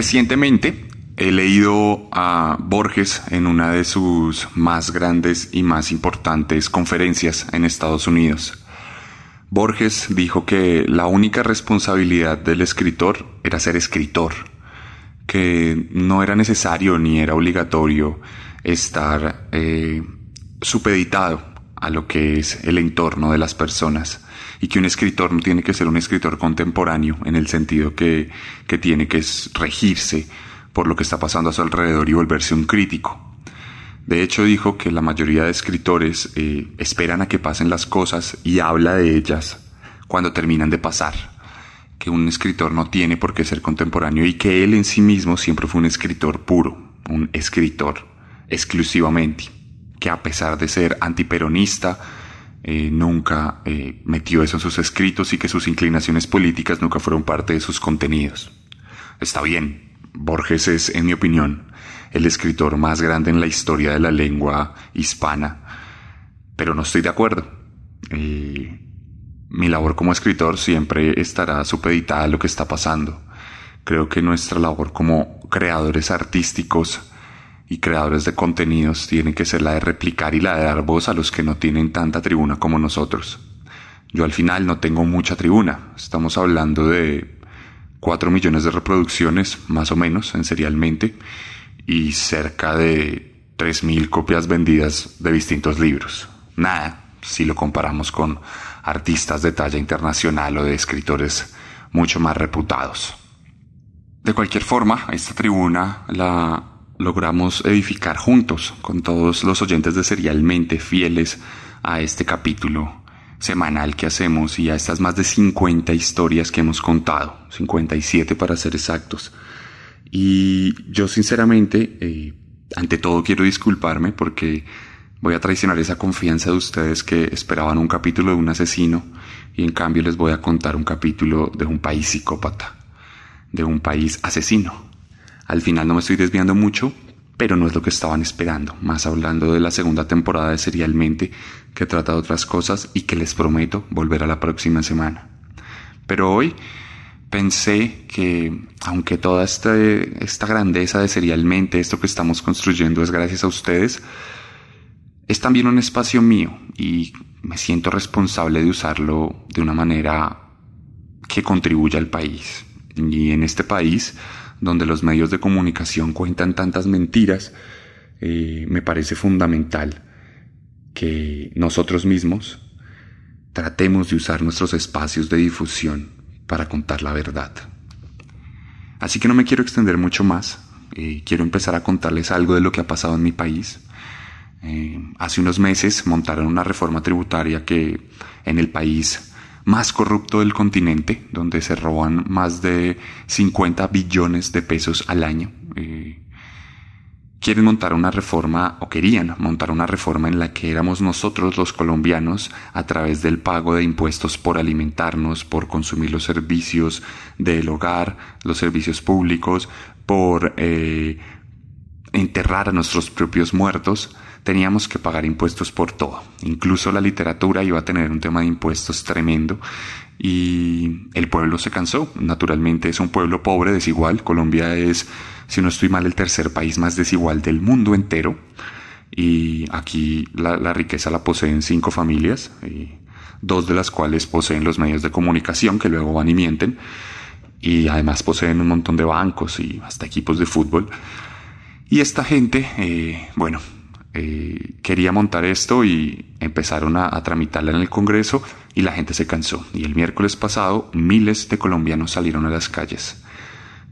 Recientemente he leído a Borges en una de sus más grandes y más importantes conferencias en Estados Unidos. Borges dijo que la única responsabilidad del escritor era ser escritor, que no era necesario ni era obligatorio estar eh, supeditado a lo que es el entorno de las personas. Y que un escritor no tiene que ser un escritor contemporáneo en el sentido que, que tiene que regirse por lo que está pasando a su alrededor y volverse un crítico. De hecho dijo que la mayoría de escritores eh, esperan a que pasen las cosas y habla de ellas cuando terminan de pasar, que un escritor no tiene por qué ser contemporáneo y que él en sí mismo siempre fue un escritor puro, un escritor exclusivamente, que a pesar de ser antiperonista, eh, nunca eh, metió eso en sus escritos y que sus inclinaciones políticas nunca fueron parte de sus contenidos. Está bien, Borges es, en mi opinión, el escritor más grande en la historia de la lengua hispana, pero no estoy de acuerdo. Eh, mi labor como escritor siempre estará supeditada a lo que está pasando. Creo que nuestra labor como creadores artísticos y creadores de contenidos tienen que ser la de replicar y la de dar voz a los que no tienen tanta tribuna como nosotros. Yo al final no tengo mucha tribuna, estamos hablando de 4 millones de reproducciones, más o menos, en serialmente, y cerca de 3.000 copias vendidas de distintos libros. Nada, si lo comparamos con artistas de talla internacional o de escritores mucho más reputados. De cualquier forma, esta tribuna la logramos edificar juntos con todos los oyentes de Serialmente fieles a este capítulo semanal que hacemos y a estas más de 50 historias que hemos contado, 57 para ser exactos. Y yo sinceramente, eh, ante todo quiero disculparme porque voy a traicionar esa confianza de ustedes que esperaban un capítulo de un asesino y en cambio les voy a contar un capítulo de un país psicópata, de un país asesino. Al final no me estoy desviando mucho, pero no es lo que estaban esperando, más hablando de la segunda temporada de Serialmente, que trata de otras cosas y que les prometo volver a la próxima semana. Pero hoy pensé que, aunque toda esta, esta grandeza de Serialmente, esto que estamos construyendo es gracias a ustedes, es también un espacio mío y me siento responsable de usarlo de una manera que contribuya al país. Y en este país donde los medios de comunicación cuentan tantas mentiras, eh, me parece fundamental que nosotros mismos tratemos de usar nuestros espacios de difusión para contar la verdad. Así que no me quiero extender mucho más, eh, quiero empezar a contarles algo de lo que ha pasado en mi país. Eh, hace unos meses montaron una reforma tributaria que en el país más corrupto del continente, donde se roban más de 50 billones de pesos al año. Eh, quieren montar una reforma, o querían montar una reforma en la que éramos nosotros los colombianos, a través del pago de impuestos por alimentarnos, por consumir los servicios del hogar, los servicios públicos, por eh, enterrar a nuestros propios muertos, teníamos que pagar impuestos por todo. Incluso la literatura iba a tener un tema de impuestos tremendo y el pueblo se cansó. Naturalmente es un pueblo pobre, desigual. Colombia es, si no estoy mal, el tercer país más desigual del mundo entero. Y aquí la, riqueza la poseen cinco familias, dos de las cuales poseen los medios de comunicación que luego van y mienten. Y además poseen un montón de bancos y hasta equipos de fútbol. Y esta gente, eh, bueno, eh, quería montar esto y empezaron a, a, tramitarla en el Congreso y la gente se cansó. Y el miércoles pasado miles de colombianos salieron a las calles.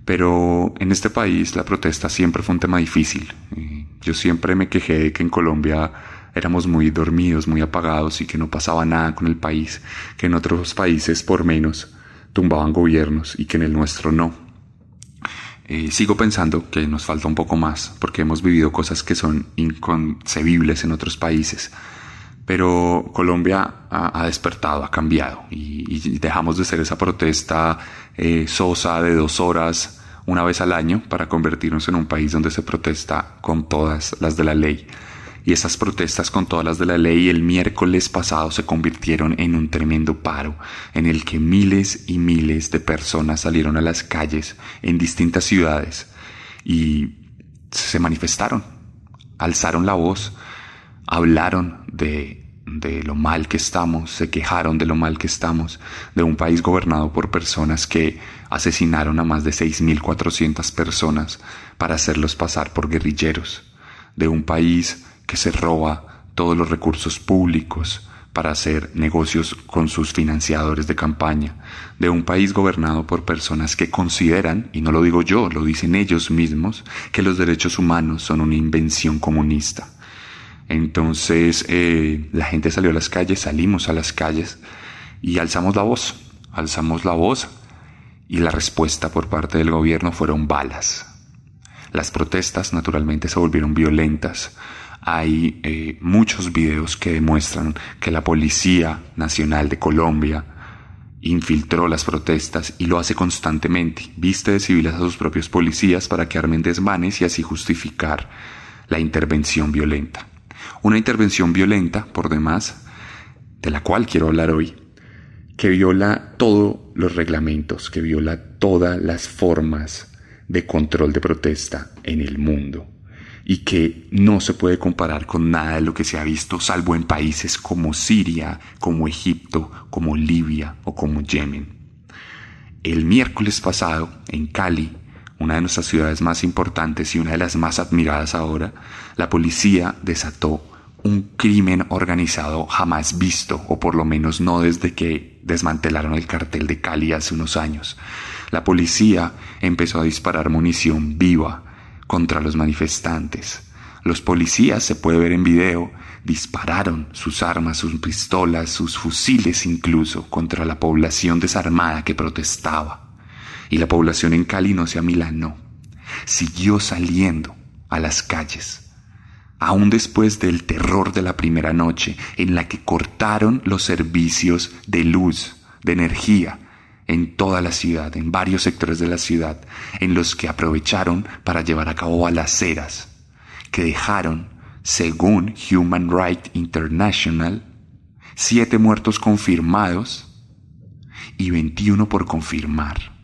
Pero en este país la protesta siempre fue un tema difícil. Eh, yo siempre me quejé de que en Colombia éramos muy dormidos, muy apagados y que no pasaba nada con el país, que en otros países por menos tumbaban gobiernos y que en el nuestro no. Eh, sigo pensando que nos falta un poco más porque hemos vivido cosas que son inconcebibles en otros países. Pero Colombia ha, despertado, ha cambiado y, dejamos de ser esa protesta eh, sosa de dos horas una vez al año para convertirnos en un país donde se protesta con todas las de la ley y esas protestas con todas las de la ley el miércoles pasado se convirtieron en un tremendo paro en el que miles y miles de personas salieron a las calles en distintas ciudades y se manifestaron, alzaron la voz, hablaron de de lo mal que estamos, se quejaron de lo mal que estamos, de un país gobernado por personas que asesinaron a más de 6.400 personas para hacerlos pasar por guerrilleros, de un país que se roba todos los recursos públicos para hacer negocios con sus financiadores de campaña, de un país gobernado por personas que consideran, y no lo digo yo, lo dicen ellos mismos, que los derechos humanos son una invención comunista. Entonces eh, la gente salió a las calles, salimos a las calles y alzamos la voz, alzamos la voz y la respuesta por parte del gobierno fueron balas. Las protestas naturalmente se volvieron violentas, hay eh, muchos videos que demuestran que la Policía Nacional de Colombia infiltró las protestas y lo hace constantemente. Viste de civiles a sus propios policías para que armen desmanes y así justificar la intervención violenta. Una intervención violenta, por demás, de la cual quiero hablar hoy, que viola todos los reglamentos, que viola todas las formas de control de protesta en el mundo y que no se puede comparar con nada de lo que se ha visto, salvo en países como Siria, como Egipto, como Libia o como Yemen. El miércoles pasado, en Cali, una de nuestras ciudades más importantes y una de las más admiradas ahora, la policía desató un crimen organizado jamás visto, o por lo menos no desde que desmantelaron el cartel de Cali hace unos años. La policía empezó a disparar munición viva contra los manifestantes. Los policías, se puede ver en video, dispararon sus armas, sus pistolas, sus fusiles incluso contra la población desarmada que protestaba. Y la población en Cali no se amilanó. Siguió saliendo a las calles. Aún después del terror de la primera noche en la que cortaron los servicios de luz, de energía, en toda la ciudad, en varios sectores de la ciudad, en los que aprovecharon para llevar a cabo balaceras, que dejaron, según Human Rights International, siete muertos confirmados y 21 por confirmar,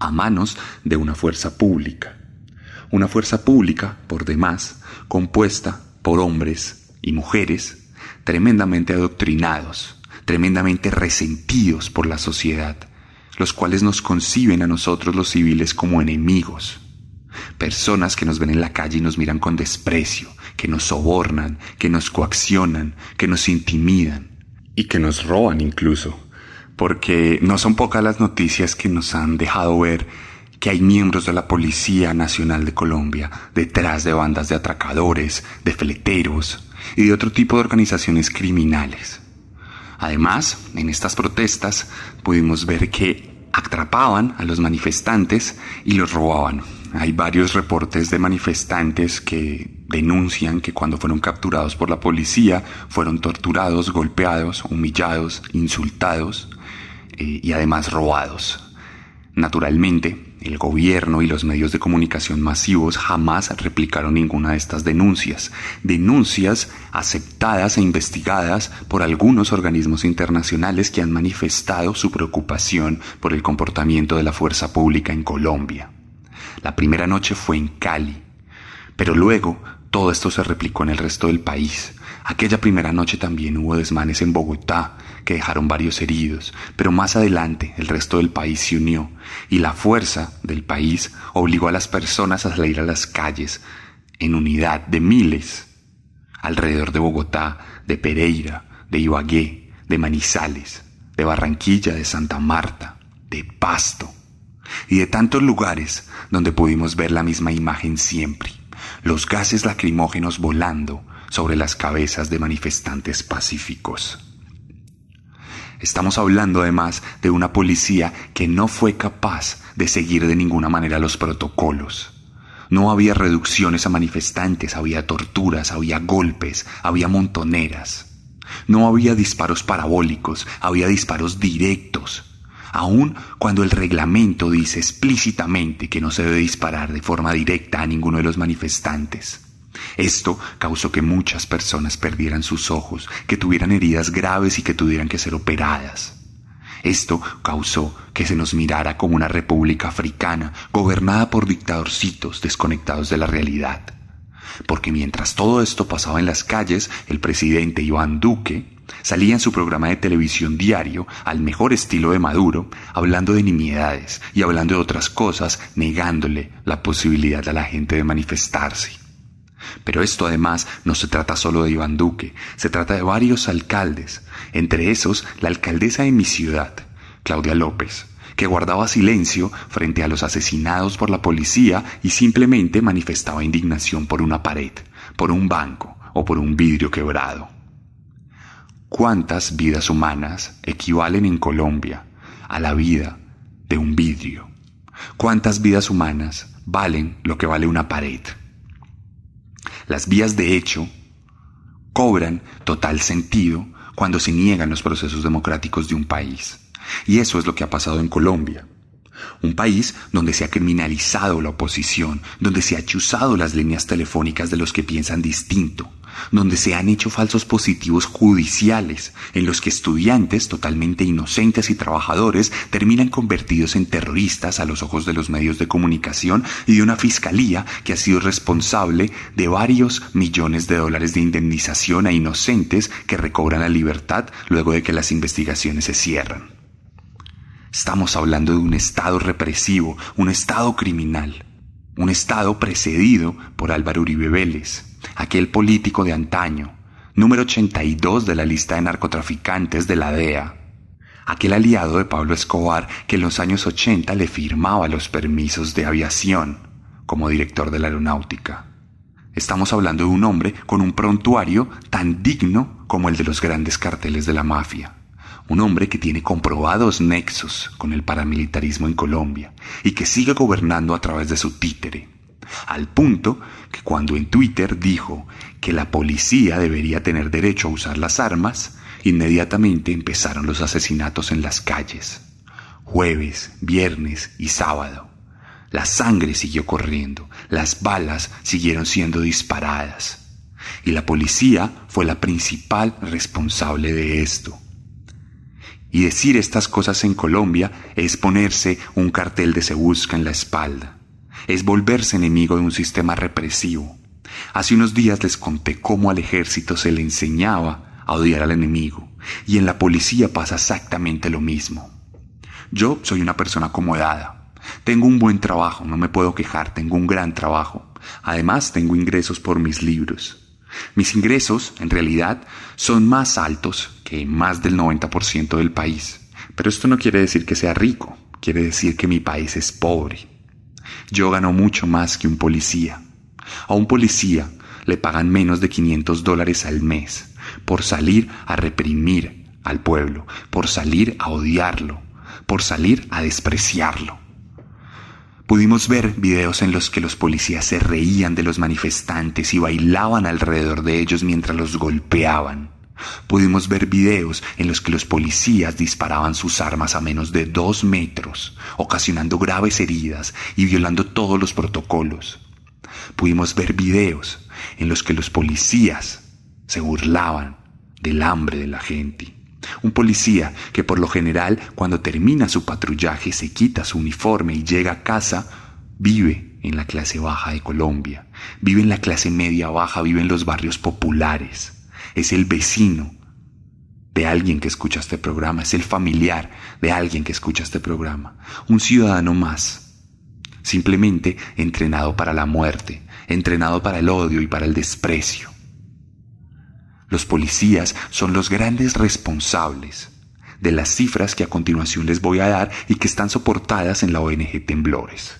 a manos de una fuerza pública. Una fuerza pública, por demás, compuesta por hombres y mujeres tremendamente adoctrinados, tremendamente resentidos por la sociedad, los cuales nos conciben a nosotros los civiles como enemigos, personas que nos ven en la calle y nos miran con desprecio, que nos sobornan, que nos coaccionan, que nos intimidan y que nos roban incluso, porque no son pocas las noticias que nos han dejado ver que hay miembros de la Policía Nacional de Colombia detrás de bandas de atracadores, de fleteros y de otro tipo de organizaciones criminales. Además, en estas protestas pudimos ver que atrapaban a los manifestantes y los robaban. Hay varios reportes de manifestantes que denuncian que cuando fueron capturados por la policía fueron torturados, golpeados, humillados, insultados eh, y además robados. Naturalmente, el gobierno y los medios de comunicación masivos jamás replicaron ninguna de estas denuncias, denuncias aceptadas e investigadas por algunos organismos internacionales que han manifestado su preocupación por el comportamiento de la fuerza pública en Colombia. La primera noche fue en Cali, pero luego todo esto se replicó en el resto del país. Aquella primera noche también hubo desmanes en Bogotá, que dejaron varios heridos, pero más adelante el resto del país se unió y la fuerza del país obligó a las personas a salir a las calles en unidad de miles alrededor de Bogotá, de Pereira, de Ibagué, de Manizales, de Barranquilla, de Santa Marta, de Pasto y de tantos lugares donde pudimos ver la misma imagen siempre, los gases lacrimógenos volando, sobre las cabezas de manifestantes pacíficos. Estamos hablando además de una policía que no fue capaz de seguir de ninguna manera los protocolos. No había reducciones a manifestantes, había torturas, había golpes, había montoneras. No había disparos parabólicos, había disparos directos. Aun cuando el reglamento dice explícitamente que no se debe disparar de forma directa a ninguno de los manifestantes. Esto causó que muchas personas perdieran sus ojos, que tuvieran heridas graves y que tuvieran que ser operadas. Esto causó que se nos mirara como una república africana gobernada por dictadorcitos desconectados de la realidad. Porque mientras todo esto pasaba en las calles, el presidente Iván Duque salía en su programa de televisión diario, al mejor estilo de Maduro, hablando de nimiedades y hablando de otras cosas, negándole la posibilidad a la gente de manifestarse. Pero esto además no se trata solo de Iván Duque, se trata de varios alcaldes, entre esos la alcaldesa de mi ciudad, Claudia López, que guardaba silencio frente a los asesinados por la policía y simplemente manifestaba indignación por una pared, por un banco o por un vidrio quebrado. ¿Cuántas vidas humanas equivalen en Colombia a la vida de un vidrio? ¿Cuántas vidas humanas valen lo que vale una pared? Las vías de hecho cobran total sentido cuando se niegan los procesos democráticos de un país. Y eso es lo que ha pasado en Colombia. Un país donde se ha criminalizado la oposición, donde se ha chuzado las líneas telefónicas de los que piensan distinto, donde se han hecho falsos positivos judiciales, en los que estudiantes totalmente inocentes y trabajadores terminan convertidos en terroristas a los ojos de los medios de comunicación y de una fiscalía que ha sido responsable de varios millones de dólares de indemnización a inocentes que recobran la libertad luego de que las investigaciones se cierran. Estamos hablando de un Estado represivo, un Estado criminal, un Estado precedido por Álvaro Uribe Vélez, aquel político de antaño, número 82 de la lista de narcotraficantes de la DEA, aquel aliado de Pablo Escobar que en los años 80 le firmaba los permisos de aviación como director de la aeronáutica. Estamos hablando de un hombre con un prontuario tan digno como el de los grandes carteles de la mafia un hombre que tiene comprobados nexos con el paramilitarismo en Colombia y que sigue gobernando a través de su títere, al punto que cuando en Twitter dijo que la policía debería tener derecho a usar las armas, inmediatamente empezaron los asesinatos en las calles, jueves, viernes y sábado. La sangre siguió corriendo, las balas siguieron siendo disparadas, y la policía fue la principal responsable de esto. Y decir estas cosas en Colombia es ponerse un cartel de se busca en la espalda, es volverse enemigo de un sistema represivo. Hace unos días les conté cómo al ejército se le enseñaba a odiar al enemigo, y en la policía pasa exactamente lo mismo. Yo soy una persona acomodada, tengo un buen trabajo, no me puedo quejar, tengo un gran trabajo. Además, tengo ingresos por mis libros. Mis ingresos, en realidad, son más altos que más del 90% del país. Pero esto no quiere decir que sea rico, quiere decir que mi país es pobre. Yo gano mucho más que un policía. A un policía le pagan menos de 500 dólares al mes por salir a reprimir al pueblo, por salir a odiarlo, por salir a despreciarlo. Pudimos ver videos en los que los policías se reían de los manifestantes y bailaban alrededor de ellos mientras los golpeaban. Pudimos ver videos en los que los policías disparaban sus armas a menos de dos metros, ocasionando graves heridas y violando todos los protocolos. Pudimos ver videos en los que los policías se burlaban del hambre de la gente. Un policía que por lo general cuando termina su patrullaje se quita su uniforme y llega a casa, vive en la clase baja de Colombia, vive en la clase media baja, vive en los barrios populares, es el vecino de alguien que escucha este programa, es el familiar de alguien que escucha este programa, un ciudadano más, simplemente entrenado para la muerte, entrenado para el odio y para el desprecio. Los policías son los grandes responsables de las cifras que a continuación les voy a dar y que están soportadas en la ONG Temblores.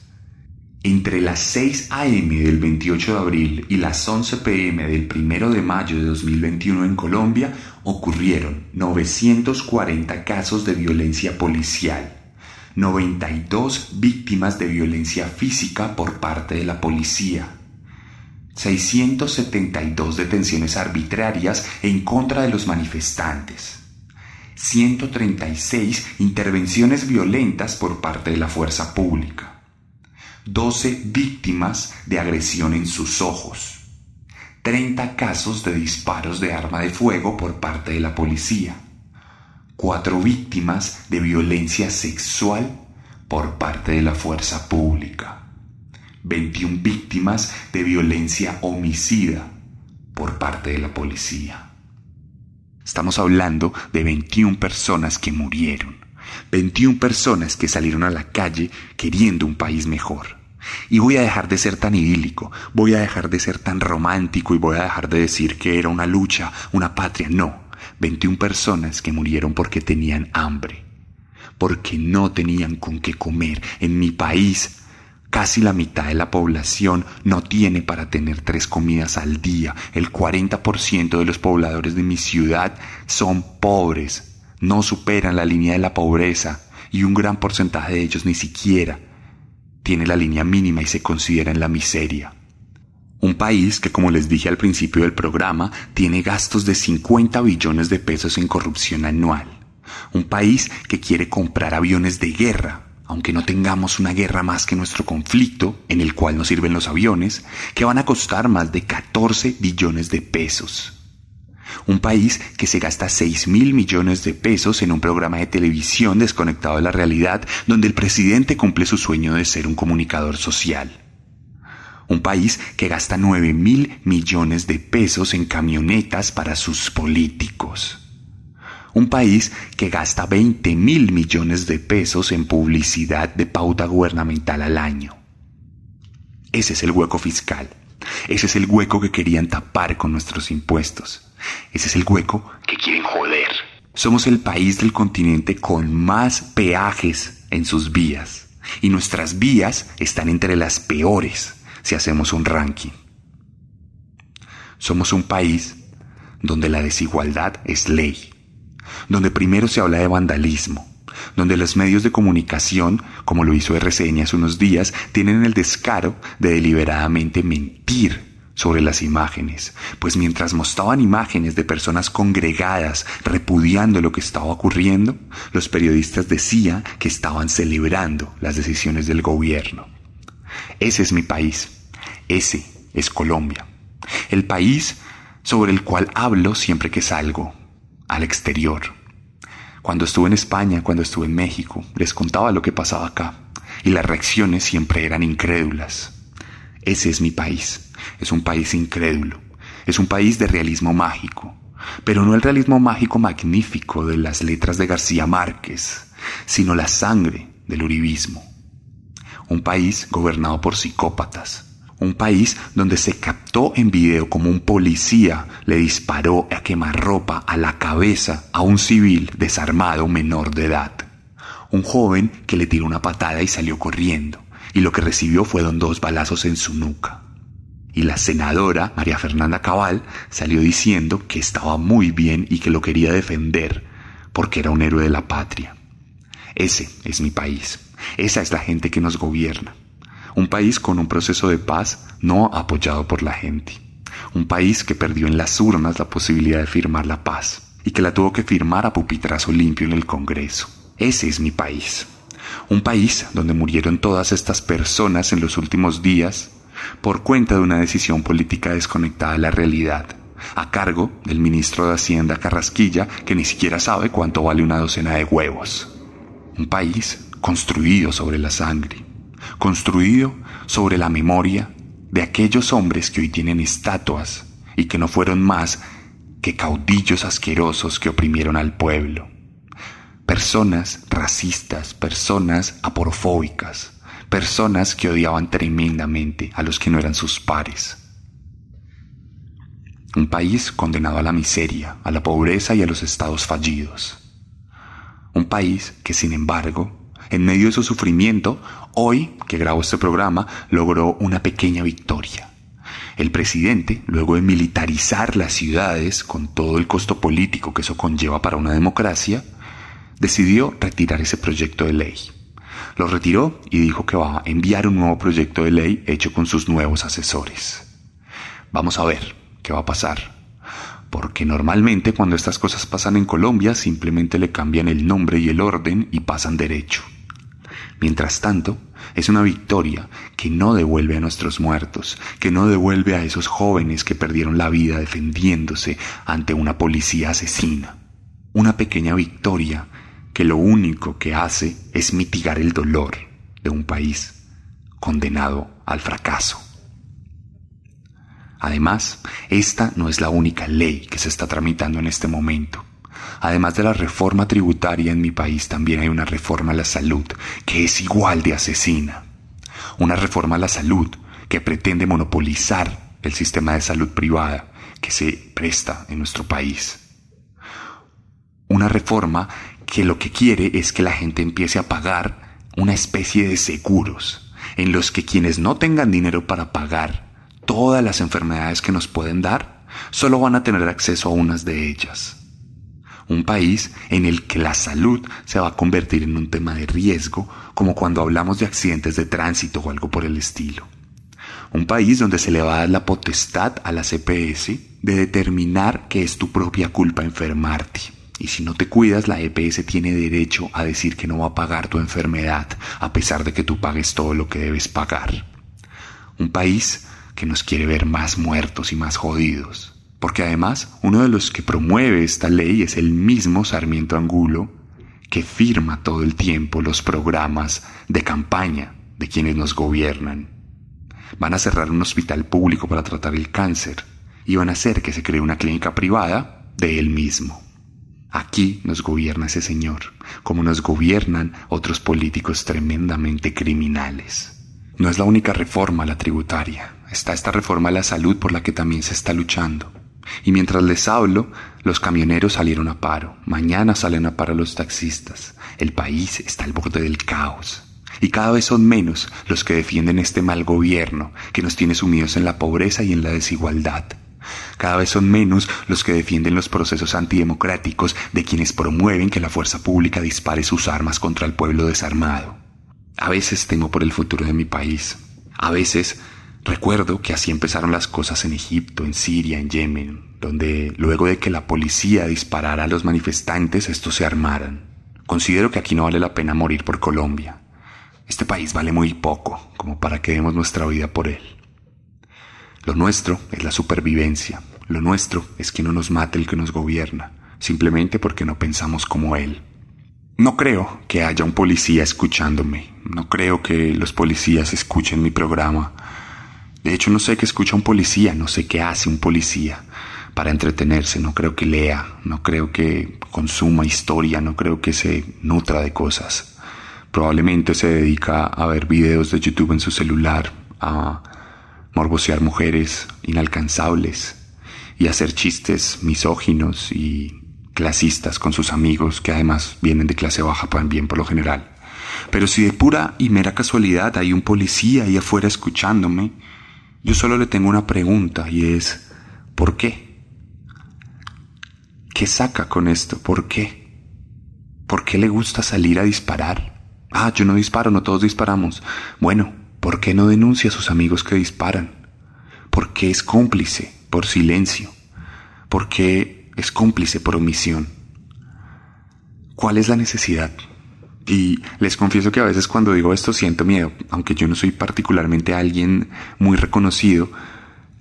Entre las 6 a.m. del 28 de abril y las 11 p.m. del 1 de mayo de 2021 en Colombia ocurrieron 940 casos de violencia policial, 92 víctimas de violencia física por parte de la policía, 672 detenciones arbitrarias en contra de los manifestantes, 136 intervenciones violentas por parte de la fuerza pública, 12 víctimas de agresión en sus ojos, 30 casos de disparos de arma de fuego por parte de la policía, 4 víctimas de violencia sexual por parte de la fuerza pública, 21 víctimas de violencia homicida por parte de la policía. Estamos hablando de 21 personas que murieron, 21 personas que salieron a la calle queriendo un país mejor. Y voy a dejar de ser tan idílico, voy a dejar de ser tan romántico y voy a dejar de decir que era una lucha, una patria. No, 21 personas que murieron porque tenían hambre, porque no tenían con qué comer. En mi país, casi la mitad de la población no tiene para tener tres comidas al día. El 40% de los pobladores de mi ciudad son pobres, no superan la línea de la pobreza y un gran porcentaje de ellos ni siquiera tiene la línea mínima y se considera en la miseria. Un país que, como les dije al principio del programa, tiene gastos de 50 billones de pesos en corrupción anual. Un país que quiere comprar aviones de guerra, aunque no tengamos una guerra más que nuestro conflicto, en el cual nos sirven los aviones, que van a costar más de 14 billones de pesos. Un país que se gasta 6 mil millones de pesos en un programa de televisión desconectado de la realidad donde el presidente cumple su sueño de ser un comunicador social. Un país que gasta 9 mil millones de pesos en camionetas para sus políticos. Un país que gasta 20 mil millones de pesos en publicidad de pauta gubernamental al año. Ese es el hueco fiscal. Ese es el hueco que querían tapar con nuestros impuestos. Ese es el hueco que quieren joder. Somos el país del continente con más peajes en sus vías. Y nuestras vías están entre las peores si hacemos un ranking. Somos un país donde la desigualdad es ley, donde primero se habla de vandalismo, donde los medios de comunicación, como lo hizo RCN hace unos días, tienen el descaro de deliberadamente mentir sobre las imágenes, pues mientras mostraban imágenes de personas congregadas repudiando lo que estaba ocurriendo, los periodistas decían que estaban celebrando las decisiones del gobierno. Ese es mi país, ese es Colombia, el país sobre el cual hablo siempre que salgo al exterior. Cuando estuve en España, cuando estuve en México, les contaba lo que pasaba acá y las reacciones siempre eran incrédulas. Ese es mi país. Es un país incrédulo. Es un país de realismo mágico. Pero no el realismo mágico magnífico de las letras de García Márquez, sino la sangre del uribismo. Un país gobernado por psicópatas. Un país donde se captó en video como un policía le disparó a quemarropa a la cabeza a un civil desarmado menor de edad. Un joven que le tiró una patada y salió corriendo, y lo que recibió fueron dos balazos en su nuca y la senadora María Fernanda Cabal salió diciendo que estaba muy bien y que lo quería defender porque era un héroe de la patria. Ese es mi país. Esa es la gente que nos gobierna. Un país con un proceso de paz no apoyado por la gente. Un país que perdió en las urnas la posibilidad de firmar la paz y que la tuvo que firmar a pupitrazo limpio en el Congreso. Ese es mi país. Un país donde murieron todas estas personas en los últimos días por cuenta de una decisión política desconectada de la realidad, a cargo del ministro de Hacienda Carrasquilla, que ni siquiera sabe cuánto vale una docena de huevos. Un país construido sobre la sangre, construido sobre la memoria de aquellos hombres que hoy tienen estatuas y que no fueron más que caudillos asquerosos que oprimieron al pueblo. Personas racistas, personas aporofóbicas, personas que odiaban tremendamente a los que no eran sus pares. Un país condenado a la miseria, a la pobreza y a los estados fallidos. Un país que, sin embargo, en medio de su sufrimiento, hoy que grabo este programa, logró una pequeña victoria. El presidente, luego de militarizar las ciudades con todo el costo político que eso conlleva para una democracia, decidió retirar ese proyecto de ley. Lo retiró y dijo que va a enviar un nuevo proyecto de ley hecho con sus nuevos asesores. Vamos a ver qué va a pasar. Porque normalmente cuando estas cosas pasan en Colombia simplemente le cambian el nombre y el orden y pasan derecho. Mientras tanto, es una victoria que no devuelve a nuestros muertos, que no devuelve a esos jóvenes que perdieron la vida defendiéndose ante una policía asesina. Una pequeña victoria que lo único que hace es mitigar el dolor de un país condenado al fracaso. Además, esta no es la única ley que se está tramitando en este momento. Además de la reforma tributaria en mi país, también hay una reforma a la salud que es igual de asesina. Una reforma a la salud que pretende monopolizar el sistema de salud privada que se presta en nuestro país. Una reforma que lo que quiere es que la gente empiece a pagar una especie de seguros en los que quienes no tengan dinero para pagar todas las enfermedades que nos pueden dar, solo van a tener acceso a unas de ellas. Un país en el que la salud se va a convertir en un tema de riesgo, como cuando hablamos de accidentes de tránsito o algo por el estilo. Un país donde se le va a dar la potestad a la CPS de determinar que es tu propia culpa enfermarte y si no te cuidas, la EPS tiene derecho a decir que no va a pagar tu enfermedad, a pesar de que tú pagues todo lo que debes pagar. Un país que nos quiere ver más muertos y más jodidos. Porque además, uno de los que promueve esta ley es el mismo Sarmiento Angulo, que firma todo el tiempo los programas de campaña de quienes nos gobiernan. Van a cerrar un hospital público para tratar el cáncer y van a hacer que se cree una clínica privada de él mismo. Aquí nos gobierna ese señor, como nos gobiernan otros políticos tremendamente criminales. No es la única reforma la tributaria, está esta reforma a la salud por la que también se está luchando. Y mientras les hablo, los camioneros salieron a paro, mañana salen a paro los taxistas, el país está al borde del caos. Y cada vez son menos los que defienden este mal gobierno que nos tiene sumidos en la pobreza y en la desigualdad. Cada vez son menos los que defienden los procesos antidemocráticos de quienes promueven que la fuerza pública dispare sus armas contra el pueblo desarmado. A veces temo por el futuro de mi país. A veces recuerdo que así empezaron las cosas en Egipto, en Siria, en Yemen, donde luego de que la policía disparara a los manifestantes, estos se armaran. Considero que aquí no vale la pena morir por Colombia. Este país vale muy poco como para que demos nuestra vida por él. Lo nuestro es la supervivencia. Lo nuestro es que no nos mate el que nos gobierna, simplemente porque no pensamos como él. No creo que haya un policía escuchándome. No creo que los policías escuchen mi programa. De hecho, no sé qué escucha un policía, no sé qué hace un policía para entretenerse. No creo que lea, no creo que consuma historia, no creo que se nutra de cosas. Probablemente se dedica a ver videos de YouTube en su celular, a morbosear mujeres inalcanzables y hacer chistes misóginos y clasistas con sus amigos que además vienen de clase baja bien por lo general. Pero si de pura y mera casualidad hay un policía ahí afuera escuchándome, yo solo le tengo una pregunta y es, ¿por qué? ¿Qué saca con esto? ¿Por qué? ¿Por qué le gusta salir a disparar? Ah, yo no disparo, no todos disparamos. Bueno, ¿Por qué no denuncia a sus amigos que disparan? ¿Por qué es cómplice por silencio? ¿Por qué es cómplice por omisión? ¿Cuál es la necesidad? Y les confieso que a veces cuando digo esto siento miedo, aunque yo no soy particularmente alguien muy reconocido,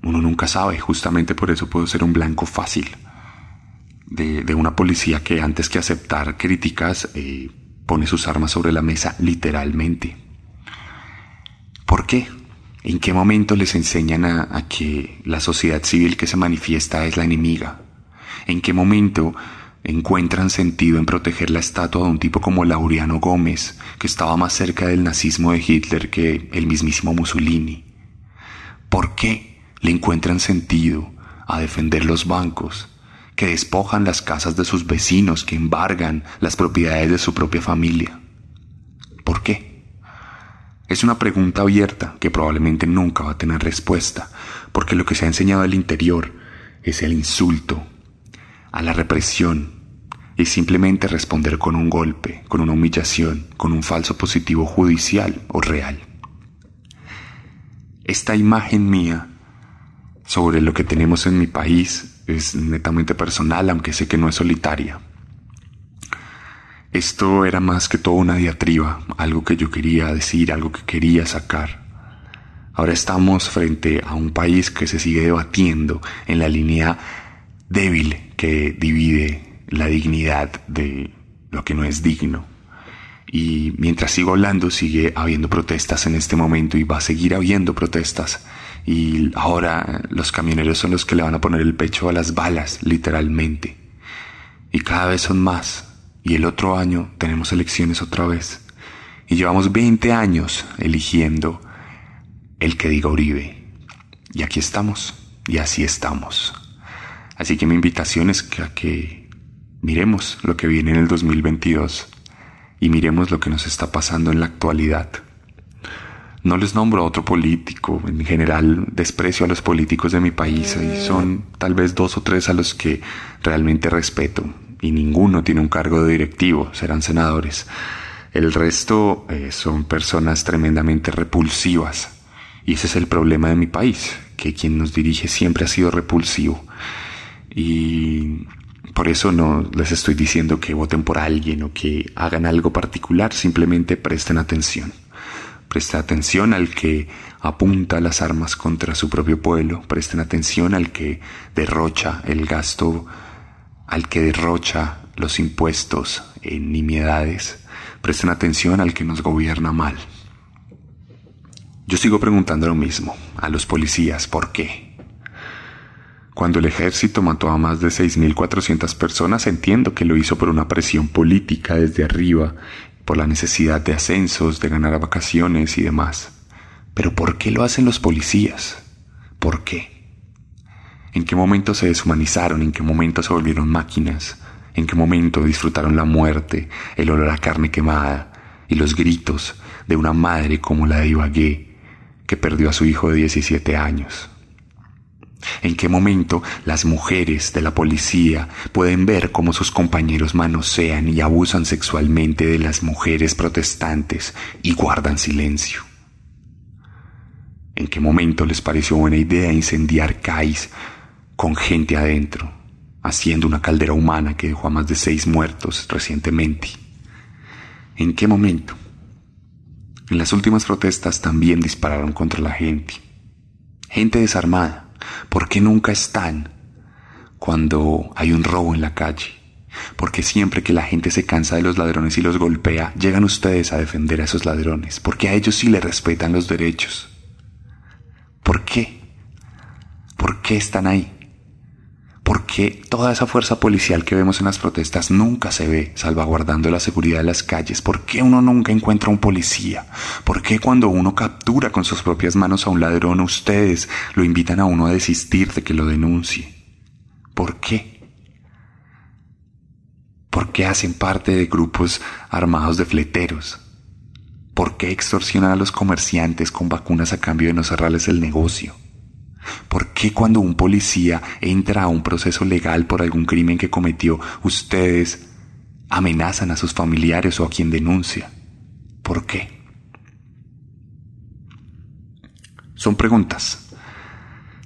uno nunca sabe, justamente por eso puedo ser un blanco fácil de, una policía que antes que aceptar críticas eh, pone sus armas sobre la mesa literalmente. ¿Por qué? ¿En qué momento les enseñan a, que la sociedad civil que se manifiesta es la enemiga? ¿En qué momento encuentran sentido en proteger la estatua de un tipo como Laureano Gómez, que estaba más cerca del nazismo de Hitler que el mismísimo Mussolini? ¿Por qué le encuentran sentido a defender los bancos, que despojan las casas de sus vecinos, que embargan las propiedades de su propia familia? ¿Por qué? Es una pregunta abierta que probablemente nunca va a tener respuesta, porque lo que se ha enseñado al interior es el insulto, a la represión, y simplemente responder con un golpe, con una humillación, con un falso positivo judicial o real. Esta imagen mía sobre lo que tenemos en mi país es netamente personal, aunque sé que no es solitaria. Esto era más que todo una diatriba, algo que yo quería decir, algo que quería sacar. Ahora estamos frente a un país que se sigue debatiendo en la línea débil que divide la dignidad de lo que no es digno. Y mientras sigo hablando, sigue habiendo protestas en este momento y va a seguir habiendo protestas. Y ahora los camioneros son los que le van a poner el pecho a las balas, literalmente. Y cada vez son más. Y el otro año tenemos elecciones otra vez. Y llevamos 20 años eligiendo el que diga Uribe. Y aquí estamos. Y así estamos. Así que mi invitación es que a que miremos lo que viene en el 2022 y miremos lo que nos está pasando en la actualidad. No les nombro a otro político, en general desprecio a los políticos de mi país y son tal vez dos o tres a los que realmente respeto y ninguno tiene un cargo de directivo, serán senadores. El resto eh, son personas tremendamente repulsivas y ese es el problema de mi país, que quien nos dirige siempre ha sido repulsivo. Y por eso no les estoy diciendo que voten por alguien o que hagan algo particular, simplemente presten atención. Presten atención al que apunta las armas contra su propio pueblo, presten atención al que derrocha el gasto, al que derrocha los impuestos en nimiedades, presten atención al que nos gobierna mal. Yo sigo preguntando lo mismo a los policías, ¿por qué? Cuando el ejército mató a más de 6.400 personas, entiendo que lo hizo por una presión política desde arriba, por la necesidad de ascensos, de ganar vacaciones y demás. Pero ¿por qué lo hacen los policías? ¿Por qué? ¿En qué momento se deshumanizaron? ¿En qué momento se volvieron máquinas? ¿En qué momento disfrutaron la muerte, el olor a carne quemada y los gritos de una madre como la de Ibagué, que perdió a su hijo de 17 años? ¿En qué momento las mujeres de la policía pueden ver cómo sus compañeros manosean y abusan sexualmente de las mujeres protestantes y guardan silencio? ¿En qué momento les pareció buena idea incendiar CAIS con gente adentro, haciendo una caldera humana que dejó a más de seis muertos recientemente? ¿En qué momento? En las últimas protestas también dispararon contra la gente. Gente desarmada ¿Por qué nunca están cuando hay un robo en la calle? Porque siempre que la gente se cansa de los ladrones y los golpea, llegan ustedes a defender a esos ladrones, porque a ellos sí les respetan los derechos. ¿Por qué? ¿Por qué están ahí? ¿Por qué toda esa fuerza policial que vemos en las protestas nunca se ve salvaguardando la seguridad de las calles? ¿Por qué uno nunca encuentra un policía? ¿Por qué cuando uno captura con sus propias manos a un ladrón ustedes lo invitan a uno a desistir de que lo denuncie? ¿Por qué? ¿Por qué hacen parte de grupos armados de fleteros? ¿Por qué extorsionan a los comerciantes con vacunas a cambio de no cerrarles el negocio? ¿Por qué cuando un policía entra a un proceso legal por algún crimen que cometió, ustedes amenazan a sus familiares o a quien denuncia? ¿Por qué? Son preguntas,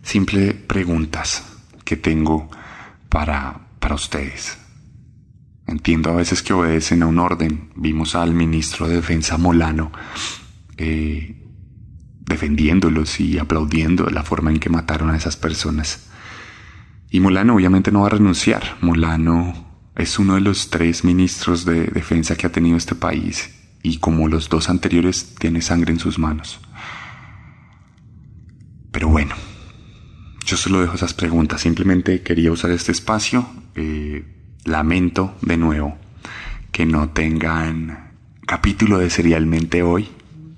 simples preguntas que tengo para, para ustedes. Entiendo a veces que obedecen a un orden. Vimos al ministro de Defensa Molano eh, defendiéndolos y aplaudiendo la forma en que mataron a esas personas. Y Molano obviamente no va a renunciar. Molano es uno de los tres ministros de defensa que ha tenido este país y como los dos anteriores tiene sangre en sus manos. Pero bueno, yo solo dejo esas preguntas. Simplemente quería usar este espacio. Eh, lamento de nuevo que no tengan capítulo de Serialmente hoy.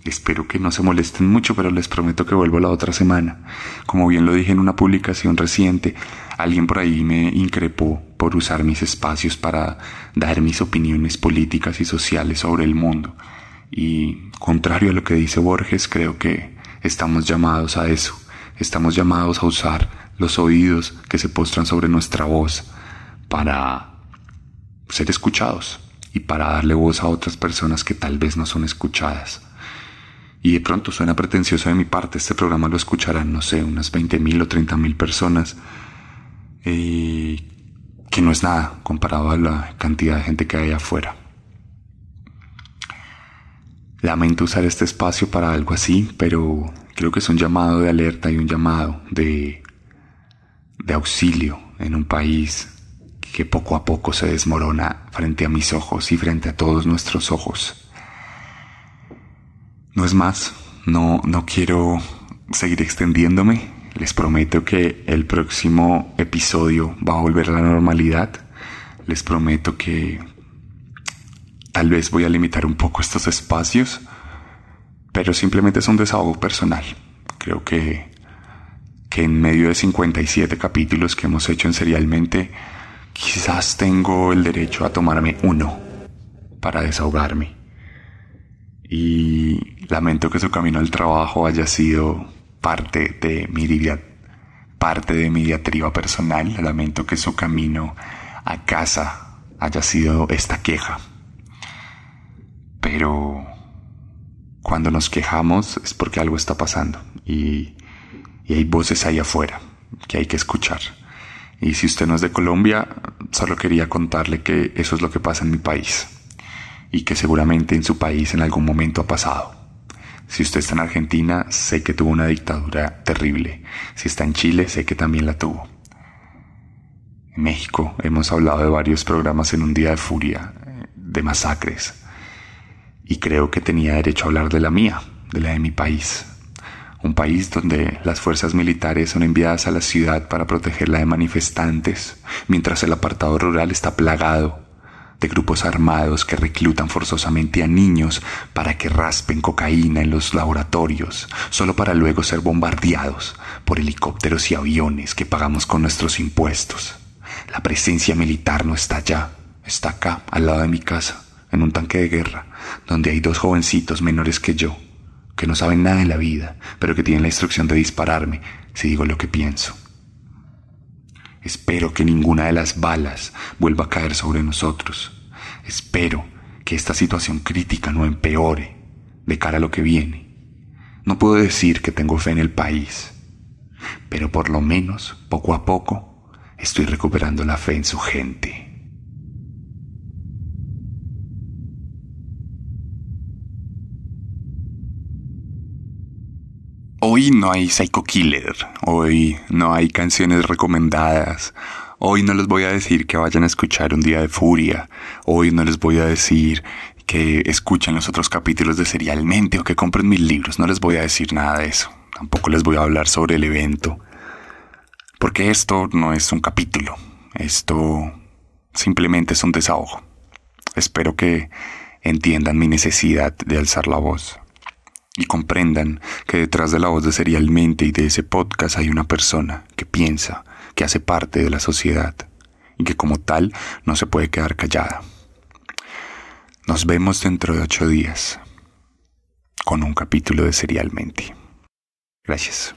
Espero que no se molesten mucho, pero les prometo que vuelvo la otra semana. Como bien lo dije en una publicación reciente, alguien por ahí me increpó por usar mis espacios para dar mis opiniones políticas y sociales sobre el mundo. Y contrario a lo que dice Borges, creo que estamos llamados a eso. Estamos llamados a usar los oídos que se postran sobre nuestra voz para ser escuchados y para darle voz a otras personas que tal vez no son escuchadas. Y de pronto suena pretencioso de mi parte, este programa lo escucharán, no sé, unas 20.000 o 30.000 personas, que no es nada comparado a la cantidad de gente que hay afuera. Lamento usar este espacio para algo así, pero creo que es un llamado de alerta y un llamado de, de auxilio en un país que poco a poco se desmorona frente a mis ojos y frente a todos nuestros ojos. No es más, no, no quiero seguir extendiéndome. Les prometo que el próximo episodio va a volver a la normalidad. Les prometo que tal vez voy a limitar un poco estos espacios, pero simplemente es un desahogo personal. Creo que, que en medio de 57 capítulos que hemos hecho en Serialmente, quizás tengo el derecho a tomarme uno para desahogarme y lamento que su camino al trabajo haya sido parte de mi diatriba personal. Lamento que su camino a casa haya sido esta queja. Pero cuando nos quejamos es porque algo está pasando y, y hay voces ahí afuera que hay que escuchar. Y si usted no es de Colombia, solo quería contarle que eso es lo que pasa en mi país y que seguramente en su país en algún momento ha pasado. Si usted está en Argentina, sé que tuvo una dictadura terrible. Si está en Chile, sé que también la tuvo. En México hemos hablado de varios programas en un día de furia, de masacres. Y creo que tenía derecho a hablar de la mía, de la de mi país. Un país donde las fuerzas militares son enviadas a la ciudad para protegerla de manifestantes, mientras el apartado rural está plagado de grupos armados que reclutan forzosamente a niños para que raspen cocaína en los laboratorios, solo para luego ser bombardeados por helicópteros y aviones que pagamos con nuestros impuestos. La presencia militar no está allá, está acá, al lado de mi casa, en un tanque de guerra, donde hay dos jovencitos menores que yo, que no saben nada en la vida, pero que tienen la instrucción de dispararme si digo lo que pienso. Espero que ninguna de las balas vuelva a caer sobre nosotros. Espero que esta situación crítica no empeore de cara a lo que viene. No puedo decir que tengo fe en el país, pero por lo menos, poco a poco, estoy recuperando la fe en su gente. No hay Psycho Killer, hoy no hay canciones recomendadas, hoy no les voy a decir que vayan a escuchar Un Día de Furia, hoy no les voy a decir que escuchen los otros capítulos de Serialmente o que compren mis libros, no les voy a decir nada de eso, tampoco les voy a hablar sobre el evento, porque esto no es un capítulo, esto simplemente es un desahogo. Espero que entiendan mi necesidad de alzar la voz y comprendan que detrás de la voz de Serialmente y de ese podcast hay una persona que piensa, que hace parte de la sociedad y que como tal no se puede quedar callada. Nos vemos dentro de ocho días con un capítulo de Serialmente. Gracias.